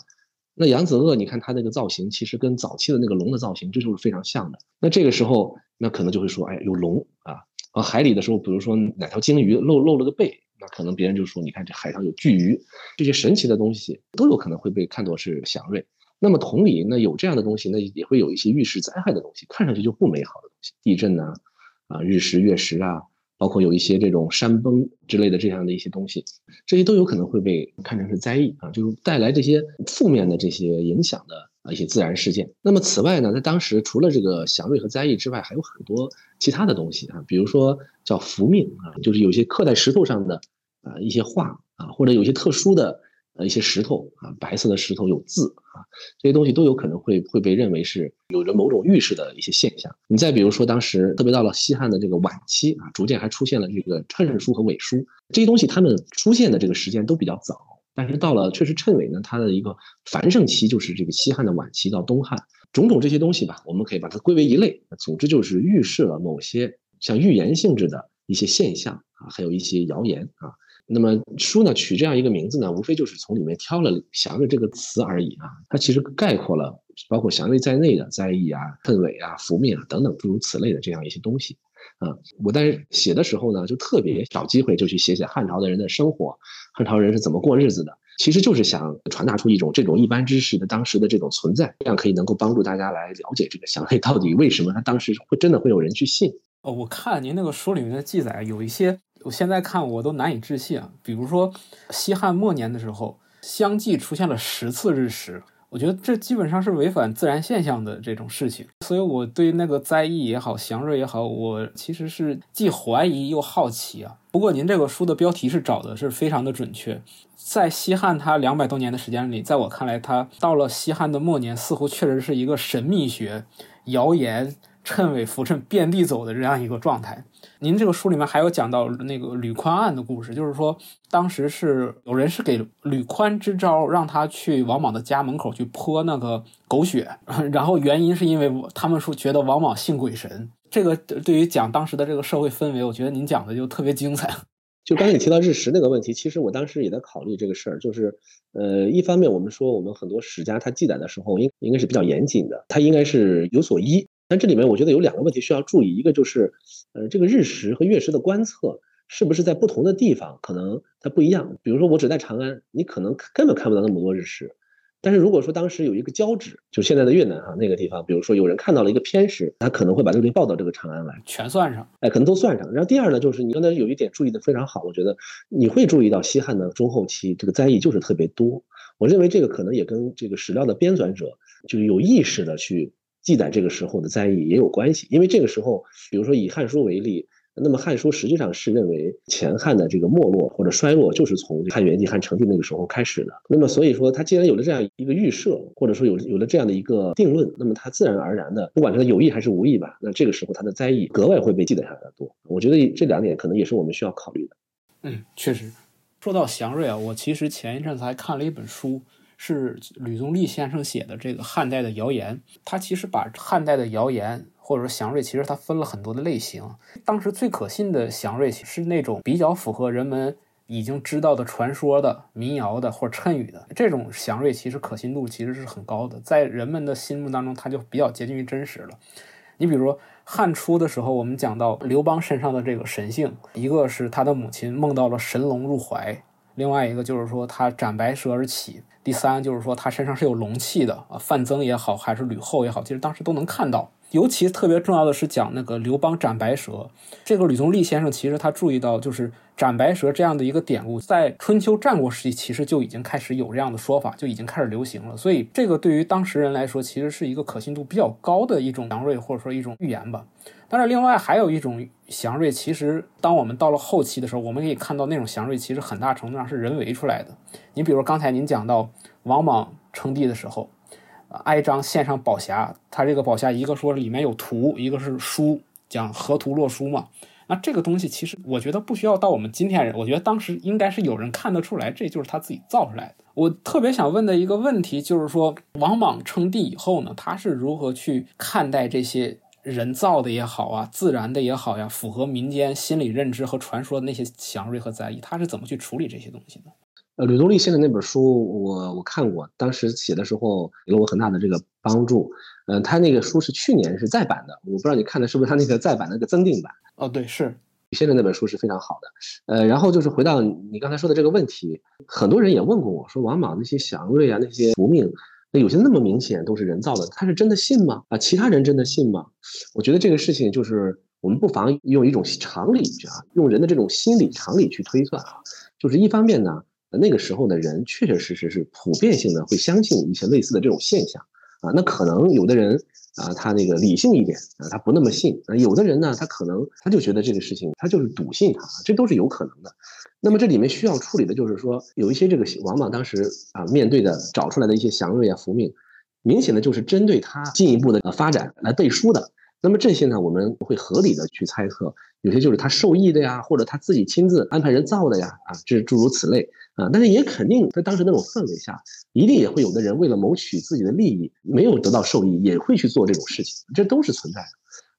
那扬子鳄，你看它那个造型，其实跟早期的那个龙的造型，这就是非常像的。那这个时候，那可能就会说，哎，有龙啊。啊，海里的时候，比如说哪条鲸鱼露露了个背，那可能别人就说，你看这海上有巨鱼，这些神奇的东西都有可能会被看作是祥瑞。那么同理，那有这样的东西，那也会有一些预示灾害的东西，看上去就不美好的东西，地震呐，啊，日食月食啊。包括有一些这种山崩之类的这样的一些东西，这些都有可能会被看成是灾异啊，就是带来这些负面的这些影响的啊一些自然事件。那么此外呢，在当时除了这个祥瑞和灾异之外，还有很多其他的东西啊，比如说叫福命啊，就是有些刻在石头上的啊一些画啊，或者有些特殊的。一些石头啊，白色的石头有字啊，这些东西都有可能会会被认为是有着某种预示的一些现象。你再比如说，当时特别到了西汉的这个晚期啊，逐渐还出现了这个谶书和伪书这些东西，它们出现的这个时间都比较早。但是到了确实谶伪呢，它的一个繁盛期就是这个西汉的晚期到东汉，种种这些东西吧，我们可以把它归为一类。总之就是预示了某些像预言性质的一些现象啊，还有一些谣言啊。那么书呢，取这样一个名字呢，无非就是从里面挑了“祥瑞”这个词而已啊。它其实概括了包括祥瑞在内的灾异啊、谶纬啊、福命啊等等诸如此类的这样一些东西啊。我在写的时候呢，就特别找机会就去写写汉朝的人的生活，汉朝人是怎么过日子的。其实就是想传达出一种这种一般知识的当时的这种存在，这样可以能够帮助大家来了解这个祥瑞到底为什么他当时会真的会有人去信。哦，我看您那个书里面的记载有一些。我现在看我都难以置信啊！比如说，西汉末年的时候，相继出现了十次日食，我觉得这基本上是违反自然现象的这种事情。所以，我对那个灾异也好，祥瑞也好，我其实是既怀疑又好奇啊。不过，您这个书的标题是找的是非常的准确。在西汉它两百多年的时间里，在我看来，它到了西汉的末年，似乎确实是一个神秘学、谣言。谶纬浮沉遍地走的这样一个状态。您这个书里面还有讲到那个吕宽案的故事，就是说当时是有人是给吕宽支招，让他去王莽的家门口去泼那个狗血，然后原因是因为他们说觉得王莽信鬼神。这个对于讲当时的这个社会氛围，我觉得您讲的就特别精彩。就刚才你提到日食那个问题，其实我当时也在考虑这个事儿，就是呃，一方面我们说我们很多史家他记载的时候应应该是比较严谨的，他应该是有所依。但这里面我觉得有两个问题需要注意，一个就是，呃，这个日食和月食的观测是不是在不同的地方可能它不一样？比如说我只在长安，你可能根本看不到那么多日食，但是如果说当时有一个交趾，就现在的越南哈那个地方，比如说有人看到了一个偏食，他可能会把这个东西报到这个长安来，全算上。哎，可能都算上。然后第二呢，就是你刚才有一点注意的非常好，我觉得你会注意到西汉的中后期这个灾异就是特别多。我认为这个可能也跟这个史料的编纂者就是有意识的去记载这个时候的灾异也有关系，因为这个时候，比如说以《汉书》为例。那么《汉书》实际上是认为前汉的这个没落或者衰落，就是从汉元帝、汉成帝那个时候开始的。那么所以说，他既然有了这样一个预设，或者说有有了这样的一个定论，那么他自然而然的，不管是他有意还是无意吧，那这个时候他的灾异格外会被记载下来的多。我觉得这两点可能也是我们需要考虑的。嗯，确实，说到祥瑞啊，我其实前一阵子还看了一本书。是吕宗立先生写的这个汉代的谣言，他其实把汉代的谣言或者说祥瑞，其实他分了很多的类型。当时最可信的祥瑞是那种比较符合人们已经知道的传说的民谣的或者谶语的这种祥瑞，其实可信度其实是很高的，在人们的心目当中，它就比较接近于真实了。你比如说汉初的时候，我们讲到刘邦身上的这个神性，一个是他的母亲梦到了神龙入怀。另外一个就是说，他斩白蛇而起；第三就是说，他身上是有龙气的啊，范增也好，还是吕后也好，其实当时都能看到。尤其特别重要的是讲那个刘邦斩白蛇，这个吕宗立先生其实他注意到，就是斩白蛇这样的一个典故，在春秋战国时期其实就已经开始有这样的说法，就已经开始流行了。所以这个对于当时人来说，其实是一个可信度比较高的一种祥瑞，或者说一种预言吧。但是另外还有一种祥瑞，其实当我们到了后期的时候，我们可以看到那种祥瑞其实很大程度上是人为出来的。你比如刚才您讲到王莽称帝的时候，哀章献上宝匣，他这个宝匣一个说里面有图，一个是书，讲河图洛书嘛。那这个东西其实我觉得不需要到我们今天人，我觉得当时应该是有人看得出来，这就是他自己造出来的。我特别想问的一个问题就是说，王莽称帝以后呢，他是如何去看待这些？人造的也好啊，自然的也好呀，符合民间心理认知和传说的那些祥瑞和灾异，他是怎么去处理这些东西的？呃，吕东立先生那本书，我我看过，当时写的时候给了我很大的这个帮助。嗯，他那个书是去年是再版的，我不知道你看的是不是他那个再版的那个增订版？哦，对，是先生那本书是非常好的。呃，然后就是回到你刚才说的这个问题，很多人也问过我说，王莽那些祥瑞啊，那些福命。那有些那么明显都是人造的，他是真的信吗？啊，其他人真的信吗？我觉得这个事情就是我们不妨用一种常理啊，用人的这种心理常理去推算啊。就是一方面呢，那个时候的人确确实实是普遍性的会相信一些类似的这种现象啊。那可能有的人啊，他那个理性一点啊，他不那么信；啊，有的人呢，他可能他就觉得这个事情他就是笃信他，这都是有可能的。那么这里面需要处理的就是说，有一些这个王莽当时啊面对的找出来的一些祥瑞啊福命，明显的就是针对他进一步的发展来背书的。那么这些呢，我们会合理的去猜测，有些就是他受益的呀，或者他自己亲自安排人造的呀，啊，这诸如此类啊。但是也肯定在当时那种氛围下，一定也会有的人为了谋取自己的利益，没有得到受益，也会去做这种事情，这都是存在的。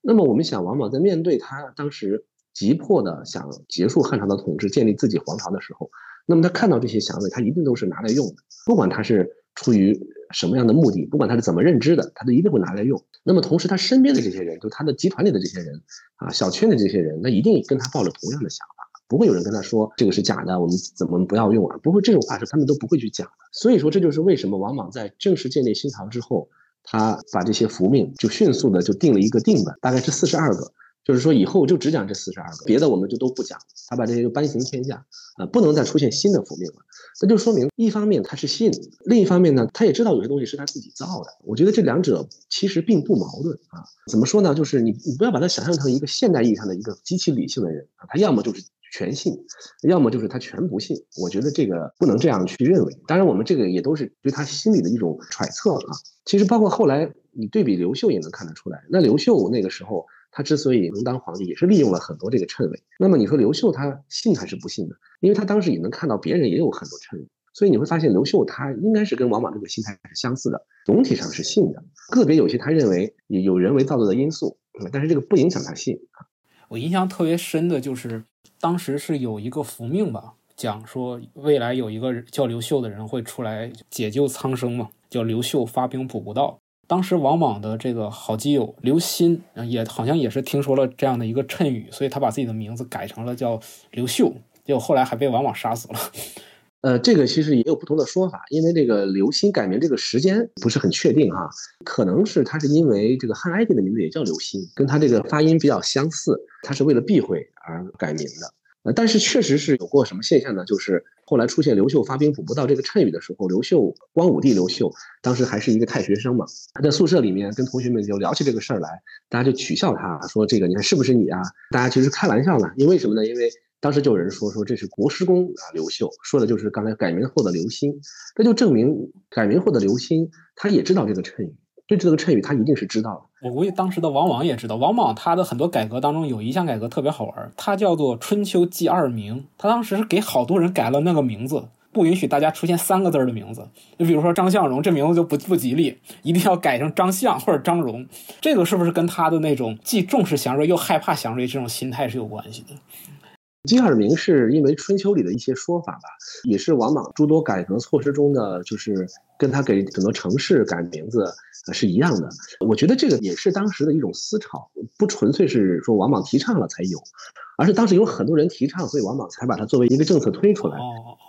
那么我们想，王莽在面对他当时。急迫的想结束汉朝的统治，建立自己皇朝的时候，那么他看到这些祥瑞，他一定都是拿来用的。不管他是出于什么样的目的，不管他是怎么认知的，他都一定会拿来用。那么同时，他身边的这些人，就他的集团里的这些人啊，小圈的这些人，那一定跟他抱着同样的想法，不会有人跟他说这个是假的，我们怎么不要用啊？不会这种话是他们都不会去讲的。所以说，这就是为什么王莽在正式建立新朝之后，他把这些符命就迅速的就定了一个定本，大概是四十二个。就是说，以后就只讲这四十二个，别的我们就都不讲。他把这些就颁行天下，啊，不能再出现新的福命了。那就说明，一方面他是信，另一方面呢，他也知道有些东西是他自己造的。我觉得这两者其实并不矛盾啊。怎么说呢？就是你你不要把它想象成一个现代意义上的一个极其理性的人啊，他要么就是全信，要么就是他全不信。我觉得这个不能这样去认为。当然，我们这个也都是对他心里的一种揣测啊。其实包括后来你对比刘秀也能看得出来，那刘秀那个时候。他之所以能当皇帝，也是利用了很多这个谶纬。那么你说刘秀他信还是不信呢？因为他当时也能看到别人也有很多谶纬，所以你会发现刘秀他应该是跟王莽这个心态是相似的，总体上是信的。个别有些他认为有人为造作的因素，但是这个不影响他信。我印象特别深的就是当时是有一个福命吧，讲说未来有一个叫刘秀的人会出来解救苍生嘛，叫刘秀发兵补不到。当时王莽的这个好基友刘歆，也好像也是听说了这样的一个谶语，所以他把自己的名字改成了叫刘秀，结果后来还被王莽杀死了。呃，这个其实也有不同的说法，因为这个刘歆改名这个时间不是很确定哈，可能是他是因为这个汉哀帝的名字也叫刘歆，跟他这个发音比较相似，他是为了避讳而改名的。呃，但是确实是有过什么现象呢？就是后来出现刘秀发兵捕不到这个谶语的时候，刘秀光武帝刘秀当时还是一个太学生嘛，他在宿舍里面跟同学们就聊起这个事儿来，大家就取笑他说：“这个你看是不是你啊？”大家其实开玩笑呢，因为什么呢？因为当时就有人说说这是国师公啊，刘秀说的就是刚才改名后的刘歆，这就证明改名后的刘歆他也知道这个谶语。对这个谶语，他一定是知道的。我估计当时的王莽也知道。王莽他的很多改革当中有一项改革特别好玩，他叫做春秋记二名。他当时是给好多人改了那个名字，不允许大家出现三个字的名字。就比如说张相荣，这名字就不不吉利，一定要改成张相或者张荣。这个是不是跟他的那种既重视祥瑞又害怕祥瑞这种心态是有关系的？记二名是因为春秋里的一些说法吧，也是王莽诸多改革措施中的，就是跟他给整个城市改名字是一样的。我觉得这个也是当时的一种思潮，不纯粹是说王莽提倡了才有，而是当时有很多人提倡，所以王莽才把它作为一个政策推出来。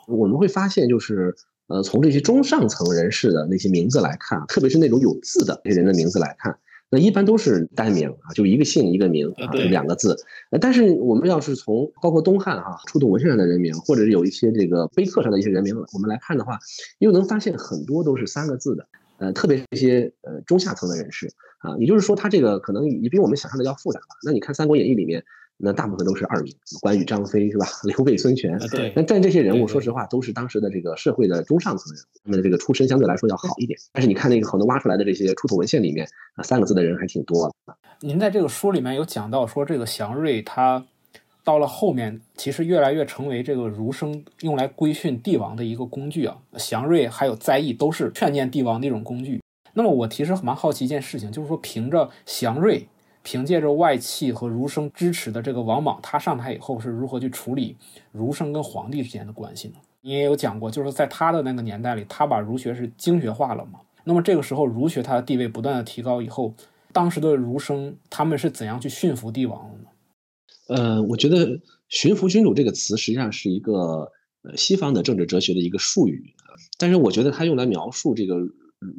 我们会发现，就是呃，从这些中上层人士的那些名字来看，特别是那种有字的这些人的名字来看。那一般都是单名啊，就一个姓一个名啊，两个字。但是我们要是从包括东汉哈出土文献上的人名，或者是有一些这个碑刻上的一些人名，我们来看的话，又能发现很多都是三个字的。呃，特别是一些呃中下层的人士啊，也就是说，他这个可能也比我们想象的要复杂吧。那你看《三国演义》里面。那大部分都是二名，关羽、张飞是吧？刘备、孙权。对。那但这些人物，说实话，都是当时的这个社会的中上层人，他们的这个出身相对来说要好一点。但是你看那个可能挖出来的这些出土文献里面啊，三个字的人还挺多。您在这个书里面有讲到说，这个祥瑞他到了后面，其实越来越成为这个儒生用来规训帝王的一个工具啊。祥瑞还有在义都是劝谏帝王的一种工具。那么我其实蛮好奇一件事情，就是说凭着祥瑞。凭借着外戚和儒生支持的这个王莽，他上台以后是如何去处理儒生跟皇帝之间的关系呢？你也有讲过，就是在他的那个年代里，他把儒学是经学化了嘛。那么这个时候，儒学它的地位不断的提高以后，当时的儒生他们是怎样去驯服帝王的呢？呃，我觉得“驯服君主”这个词实际上是一个呃西方的政治哲学的一个术语，但是我觉得它用来描述这个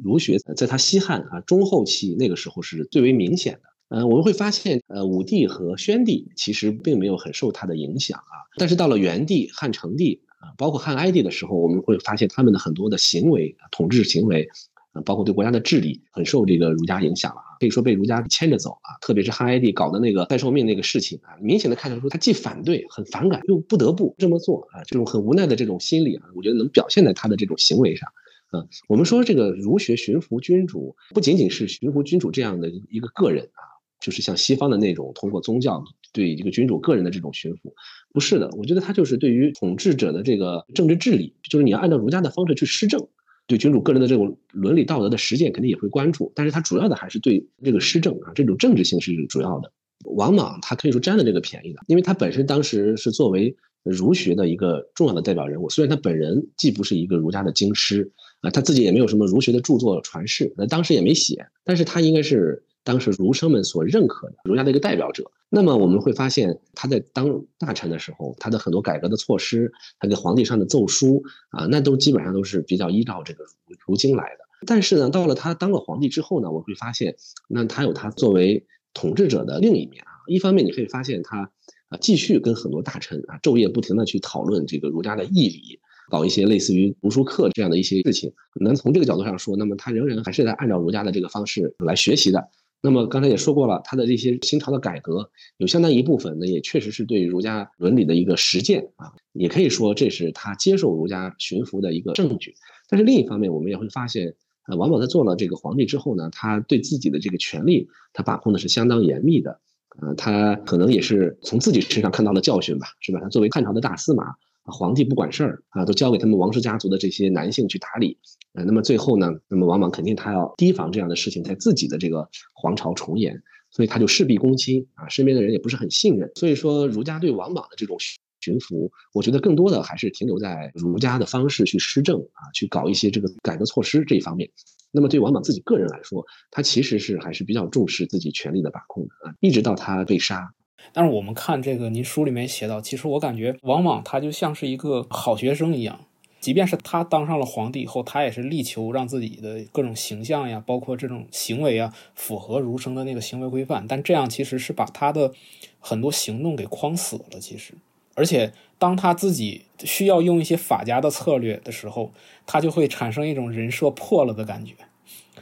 儒学，在他西汉啊中后期那个时候是最为明显的。呃，我们会发现，呃，武帝和宣帝其实并没有很受他的影响啊。但是到了元帝、汉成帝啊，包括汉哀帝的时候，我们会发现他们的很多的行为、统治行为，啊，包括对国家的治理，很受这个儒家影响了啊。可以说被儒家牵着走啊。特别是汉哀帝搞的那个代寿命那个事情啊，明显的看得出他既反对、很反感，又不得不这么做啊。这种很无奈的这种心理啊，我觉得能表现在他的这种行为上。啊，我们说这个儒学驯服君主，不仅仅是驯服君主这样的一个个人啊。就是像西方的那种通过宗教对一个君主个人的这种驯服，不是的。我觉得他就是对于统治者的这个政治治理，就是你要按照儒家的方式去施政。对君主个人的这种伦理道德的实践，肯定也会关注。但是他主要的还是对这个施政啊，这种政治性是主要的。王莽他可以说占了这个便宜的，因为他本身当时是作为儒学的一个重要的代表人物。虽然他本人既不是一个儒家的经师啊，他自己也没有什么儒学的著作传世，那当时也没写，但是他应该是。当时儒生们所认可的儒家的一个代表者，那么我们会发现他在当大臣的时候，他的很多改革的措施，他给皇帝上的奏书啊，那都基本上都是比较依照这个儒儒经来的。但是呢，到了他当了皇帝之后呢，我会发现，那他有他作为统治者的另一面啊。一方面你可以发现他啊，继续跟很多大臣啊昼夜不停的去讨论这个儒家的义理。搞一些类似于读书课这样的一些事情。能从这个角度上说，那么他仍然还是在按照儒家的这个方式来学习的。那么刚才也说过了，他的这些新朝的改革有相当一部分呢，也确实是对儒家伦理的一个实践啊，也可以说这是他接受儒家驯服的一个证据。但是另一方面，我们也会发现，呃，王莽在做了这个皇帝之后呢，他对自己的这个权力，他把控的是相当严密的，呃，他可能也是从自己身上看到了教训吧，是吧？他作为汉朝的大司马。皇帝不管事儿啊，都交给他们王氏家族的这些男性去打理，呃，那么最后呢，那么王莽肯定他要提防这样的事情在自己的这个皇朝重演，所以他就事必躬亲啊，身边的人也不是很信任，所以说儒家对王莽的这种驯服，我觉得更多的还是停留在儒家的方式去施政啊，去搞一些这个改革措施这一方面。那么对王莽自己个人来说，他其实是还是比较重视自己权力的把控的啊，一直到他被杀。但是我们看这个，您书里面写到，其实我感觉往往他就像是一个好学生一样，即便是他当上了皇帝以后，他也是力求让自己的各种形象呀，包括这种行为啊，符合儒生的那个行为规范。但这样其实是把他的很多行动给框死了。其实，而且当他自己需要用一些法家的策略的时候，他就会产生一种人设破了的感觉。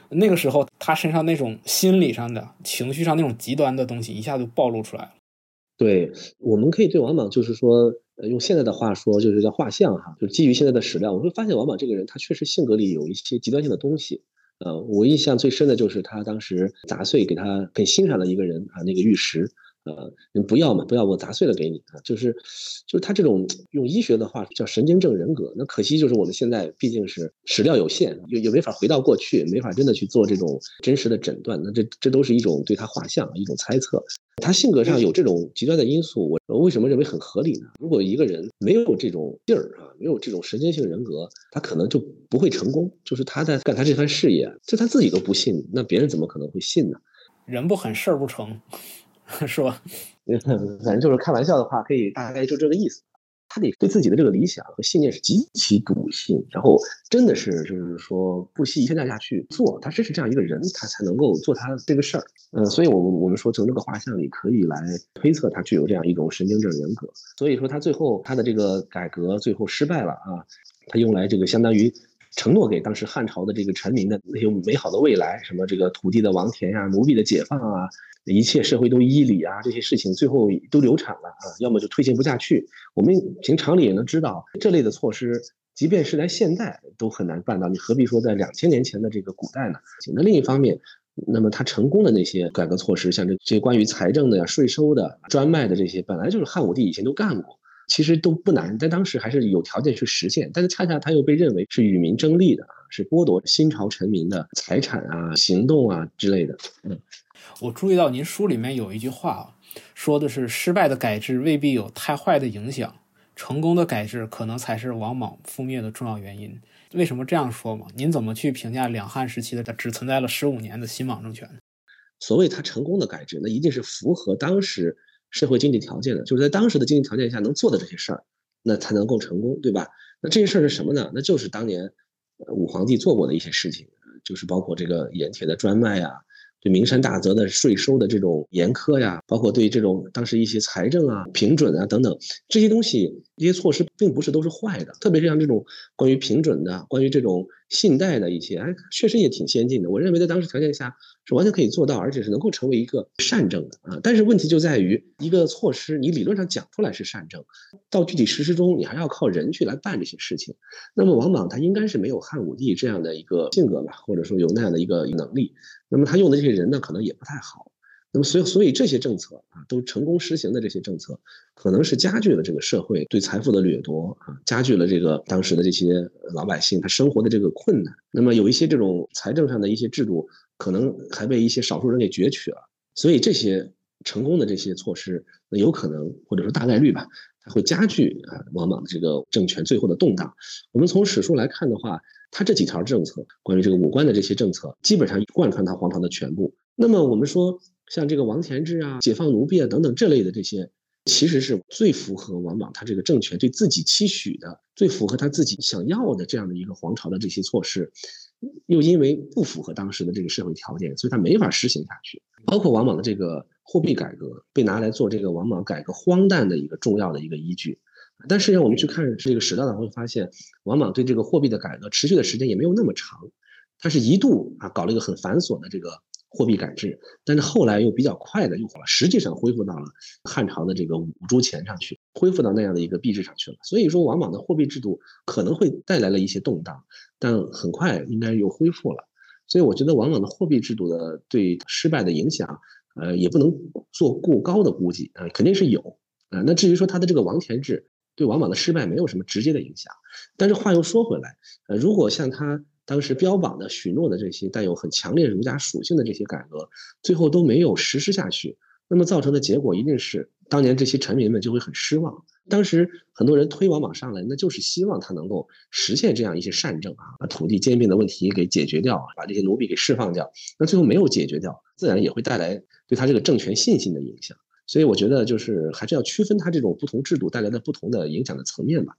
那个时候，他身上那种心理上的情绪上那种极端的东西一下就暴露出来了。对，我们可以对王莽就是说。呃，用现在的话说，就是叫画像哈，就是基于现在的史料，我会发现王莽这个人，他确实性格里有一些极端性的东西。呃，我印象最深的就是他当时砸碎给他很欣赏的一个人啊，那个玉石。呃，你不要嘛，不要我砸碎了给你啊，就是，就是他这种用医学的话叫神经症人格。那可惜就是我们现在毕竟是史料有限，又又没法回到过去，没法真的去做这种真实的诊断。那这这都是一种对他画像，一种猜测。他性格上有这种极端的因素，我为什么认为很合理呢？如果一个人没有这种劲儿啊，没有这种神经性人格，他可能就不会成功。就是他在干他这番事业，就他自己都不信，那别人怎么可能会信呢？人不狠，事儿不成。是吧？反正就是开玩笑的话，可以大概就这个意思。他得对自己的这个理想和信念是极其笃信，然后真的是就是说不惜一切代价去做。他真是这样一个人，他才能够做他这个事儿。嗯，所以我们我们说从这个画像里可以来推测他具有这样一种神经症人格。所以说他最后他的这个改革最后失败了啊，他用来这个相当于承诺给当时汉朝的这个臣民的那些美好的未来，什么这个土地的王田呀、奴婢的解放啊。一切社会都依礼啊，这些事情最后都流产了啊，要么就推行不下去。我们凭常理也能知道，这类的措施，即便是在现代都很难办到，你何必说在两千年前的这个古代呢？那另一方面，那么他成功的那些改革措施，像这这些关于财政的呀、税收的、专卖的这些，本来就是汉武帝以前都干过，其实都不难，但当时还是有条件去实现。但是恰恰他又被认为是与民争利的，是剥夺新朝臣民的财产啊、行动啊之类的，嗯。我注意到您书里面有一句话啊，说的是失败的改制未必有太坏的影响，成功的改制可能才是王莽覆灭的重要原因。为什么这样说嘛？您怎么去评价两汉时期的只存在了十五年的新莽政权？所谓他成功的改制，那一定是符合当时社会经济条件的，就是在当时的经济条件下能做的这些事儿，那才能够成功，对吧？那这些事儿是什么呢？那就是当年武皇帝做过的一些事情，就是包括这个盐铁的专卖啊。对名山大泽的税收的这种严苛呀，包括对这种当时一些财政啊、平准啊等等这些东西，这些措施并不是都是坏的。特别是像这种关于平准的、关于这种信贷的一些，哎，确实也挺先进的。我认为在当时条件下是完全可以做到，而且是能够成为一个善政的啊。但是问题就在于，一个措施你理论上讲出来是善政，到具体实施中你还要靠人去来办这些事情。那么王莽他应该是没有汉武帝这样的一个性格吧，或者说有那样的一个能力。那么他用的这些人呢，可能也不太好。那么所以所以这些政策啊，都成功实行的这些政策，可能是加剧了这个社会对财富的掠夺啊，加剧了这个当时的这些老百姓他生活的这个困难。那么有一些这种财政上的一些制度，可能还被一些少数人给攫取了。所以这些成功的这些措施，那有可能或者说大概率吧，它会加剧啊王莽的这个政权最后的动荡。我们从史书来看的话。他这几条政策，关于这个武官的这些政策，基本上贯穿他皇朝的全部。那么我们说，像这个王田制啊、解放奴婢啊等等这类的这些，其实是最符合王莽他这个政权对自己期许的、最符合他自己想要的这样的一个皇朝的这些措施，又因为不符合当时的这个社会条件，所以他没法实行下去。包括王莽的这个货币改革，被拿来做这个王莽改革荒诞的一个重要的一个依据。但实际上，我们去看这个史料呢，会发现王莽对这个货币的改革持续的时间也没有那么长，他是一度啊搞了一个很繁琐的这个货币改制，但是后来又比较快的又实际上恢复到了汉朝的这个五铢钱上去，恢复到那样的一个币制上去了。所以说，王莽的货币制度可能会带来了一些动荡，但很快应该又恢复了。所以我觉得王莽的货币制度的对失败的影响，呃，也不能做过高的估计啊，肯定是有啊。那至于说他的这个王田制，对王莽的失败没有什么直接的影响，但是话又说回来，呃，如果像他当时标榜的、许诺的这些带有很强烈儒家属性的这些改革，最后都没有实施下去，那么造成的结果一定是当年这些臣民们就会很失望。当时很多人推王莽上来，那就是希望他能够实现这样一些善政啊，把土地兼并的问题给解决掉，把这些奴婢给释放掉。那最后没有解决掉，自然也会带来对他这个政权信心的影响。所以我觉得就是还是要区分它这种不同制度带来的不同的影响的层面吧。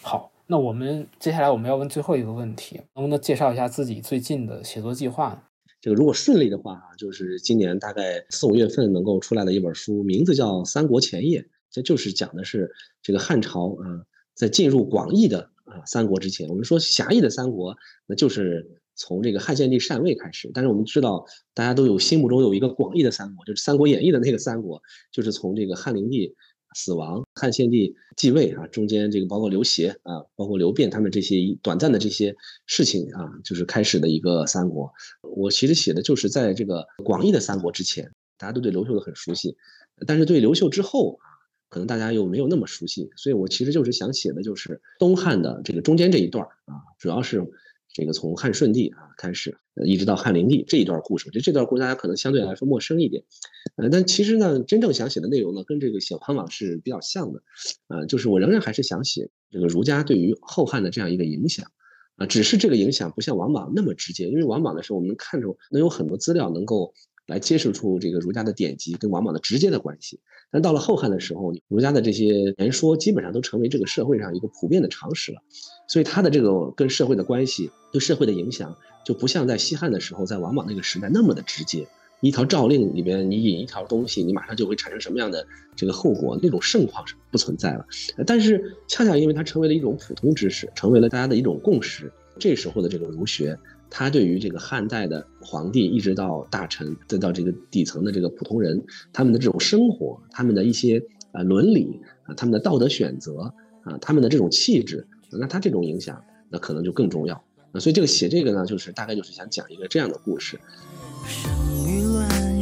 好，那我们接下来我们要问最后一个问题，能不能介绍一下自己最近的写作计划？这个如果顺利的话啊，就是今年大概四五月份能够出来的一本书，名字叫《三国前夜》，这就是讲的是这个汉朝啊，在进入广义的啊三国之前，我们说狭义的三国，那就是从这个汉献帝禅位开始。但是我们知道，大家都有心目中有一个广义的三国，就是《三国演义》的那个三国，就是从这个汉灵帝死亡，汉献帝继位啊，中间这个包括刘协啊，包括刘辩他们这些短暂的这些事情啊，就是开始的一个三国。我其实写的就是在这个广义的三国之前，大家都对刘秀的很熟悉，但是对刘秀之后啊，可能大家又没有那么熟悉，所以我其实就是想写的就是东汉的这个中间这一段啊，主要是这个从汉顺帝啊开始，一直到汉灵帝这一段故事。我觉得这段故事大家可能相对来说陌生一点，呃，但其实呢，真正想写的内容呢，跟这个写王莽是比较像的，呃，就是我仍然还是想写这个儒家对于后汉的这样一个影响。啊，只是这个影响不像王莽那么直接，因为王莽的时候，我们看着能有很多资料能够来揭示出这个儒家的典籍跟王莽的直接的关系。但到了后汉的时候，儒家的这些言说基本上都成为这个社会上一个普遍的常识了，所以他的这个跟社会的关系、对社会的影响，就不像在西汉的时候，在王莽那个时代那么的直接。一条诏令里边，你引一条东西，你马上就会产生什么样的这个后果？那种盛况是不存在了。但是恰恰因为它成为了一种普通知识，成为了大家的一种共识。这时候的这个儒学，他对于这个汉代的皇帝，一直到大臣，再到这个底层的这个普通人，他们的这种生活，他们的一些啊伦理啊，他们的道德选择啊，他们的这种气质，那他这种影响，那可能就更重要。那所以这个写这个呢，就是大概就是想讲一个这样的故事。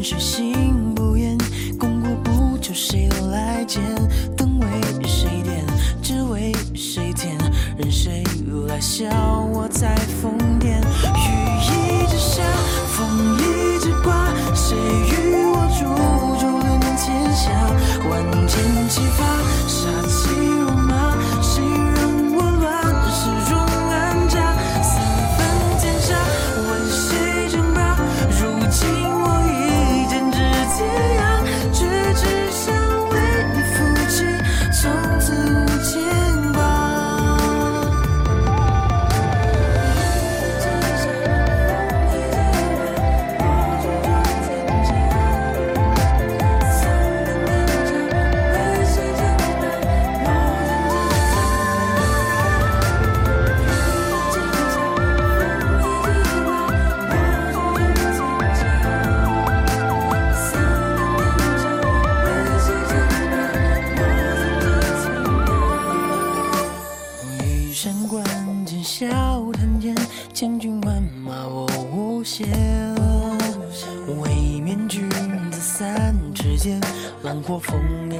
是心不言，功过不求谁来鉴，灯为谁点，纸为谁填，任谁来笑我在疯过风